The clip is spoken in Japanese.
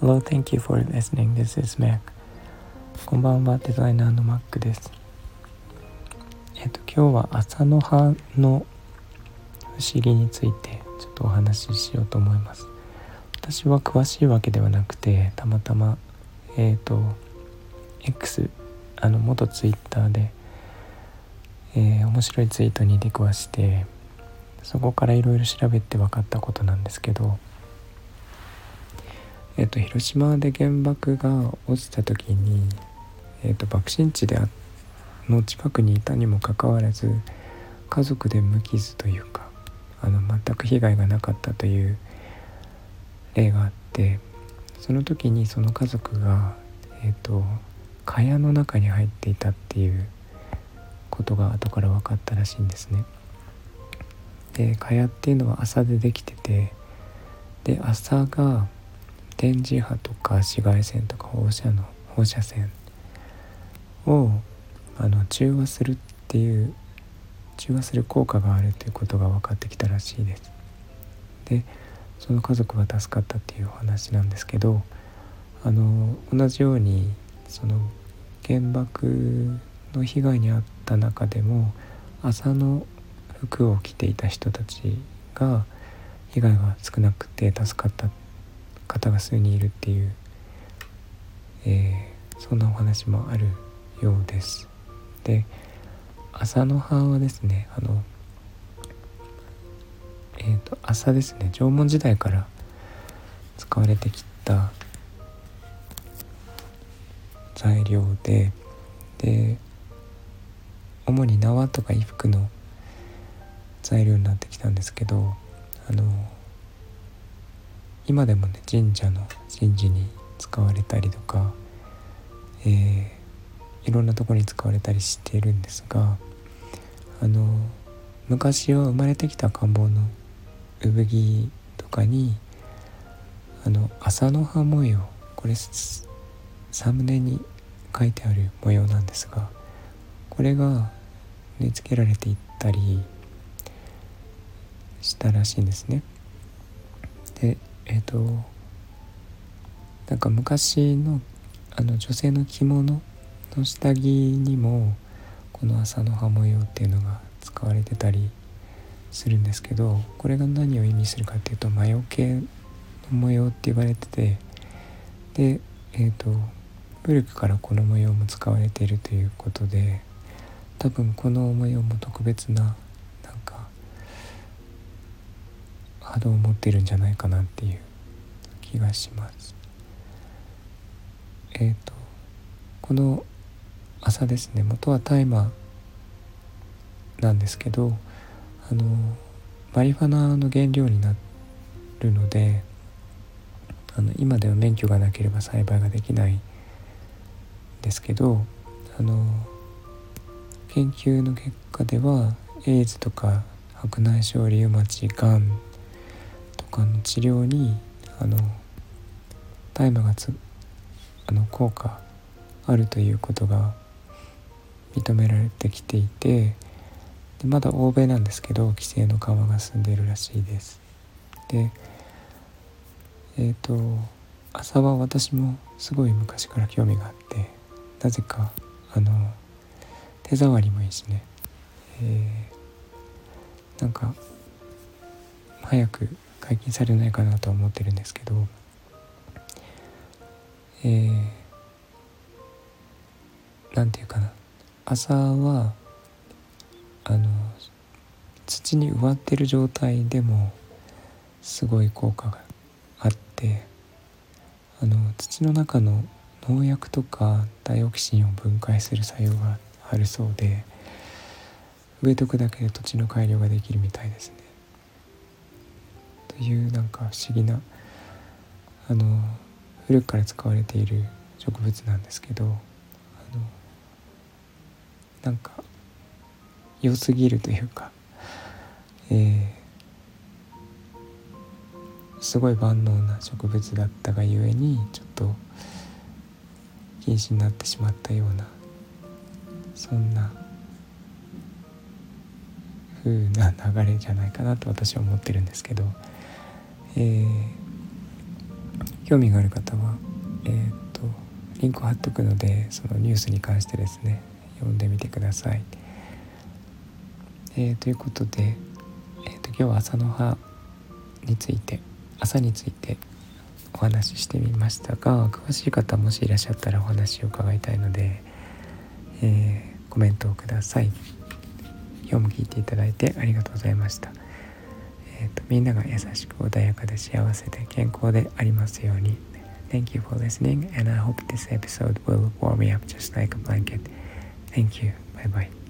Hello, thank you for listening. This is Mac. こんばんは、デザイナーの Mac です。えっと、今日は朝の葉の不思議についてちょっとお話ししようと思います。私は詳しいわけではなくて、たまたま、えっ、と、X、あの、元 Twitter で、えー、面白いツイートに出くわして、そこからいろいろ調べて分かったことなんですけど、えっと、広島で原爆が落ちた時に、えっと、爆心地での近くにいたにもかかわらず家族で無傷というかあの全く被害がなかったという例があってその時にその家族が、えっと、蚊帳の中に入っていたっていうことが後から分かったらしいんですね。で蚊帳っていうのは麻でできててで麻が電磁波とか紫外線とか放射の放射線をあの中和するっていう中和する効果があるということが分かってきたらしいです。でその家族は助かったっていうお話なんですけどあの同じようにその原爆の被害に遭った中でも麻の服を着ていた人たちが被害が少なくて助かった方が数人いるっていう、えー、そんなお話もあるようです。で朝の葉はですねあのえーと、朝ですね縄文時代から使われてきた材料でで主に縄とか衣服の材料になってきたんですけどあの今でもね神社の神事に使われたりとか、えー、いろんなとこに使われたりしているんですがあの昔は生まれてきた赤ん坊の産着とかにあの朝の葉模様これサムネに書いてある模様なんですがこれが縫い付けられていったりしたらしいんですね。でえっ、ー、となんか昔のあの女性の着物の下着にもこの麻の葉模様っていうのが使われてたりするんですけどこれが何を意味するかっていうと魔除けの模様って言われててでえっ、ー、と古くからこの模様も使われているということで多分この模様も特別な波動を持ってるんじゃないかなっていう気がします。えっ、ー、とこの朝ですね元は大麻なんですけどあのマリファナの原料になるのであの今では免許がなければ栽培ができないですけどあの研究の結果ではエイズとか白内障リウマチがんかの治療にあの大麻がつあの効果あるということが認められてきていてでまだ欧米なんですけど規制の緩和が進んでいるらしいです。でえっ、ー、と朝は私もすごい昔から興味があってなぜかあの手触りもいいしね、えー、なんか早く解禁されないかなと思ってるんですけどえー、なんていうかな朝はあの土に植わってる状態でもすごい効果があってあの土の中の農薬とかダイオキシンを分解する作用があるそうで植えとくだけで土地の改良ができるみたいですね。というなんか不思議なあの古くから使われている植物なんですけどあのなんか良すぎるというか、えー、すごい万能な植物だったがゆえにちょっと禁止になってしまったようなそんな風な流れじゃないかなと私は思ってるんですけど、えー、興味がある方は、えーと、リンクを貼っとくのでそのニュースに関してですね読んでみてください。えー、ということで、えーと、今日は朝の葉について朝についてお話ししてみましたが詳しい方もしいらっしゃったらお話を伺いたいので、えー、コメントをください。今日も聞いていただいてありがとうございました。えーと、みんなが優しく穏やかで幸せで健康でありますように。Thank you for listening and I hope this episode will warm me up just like a blanket. Thank you. Bye bye.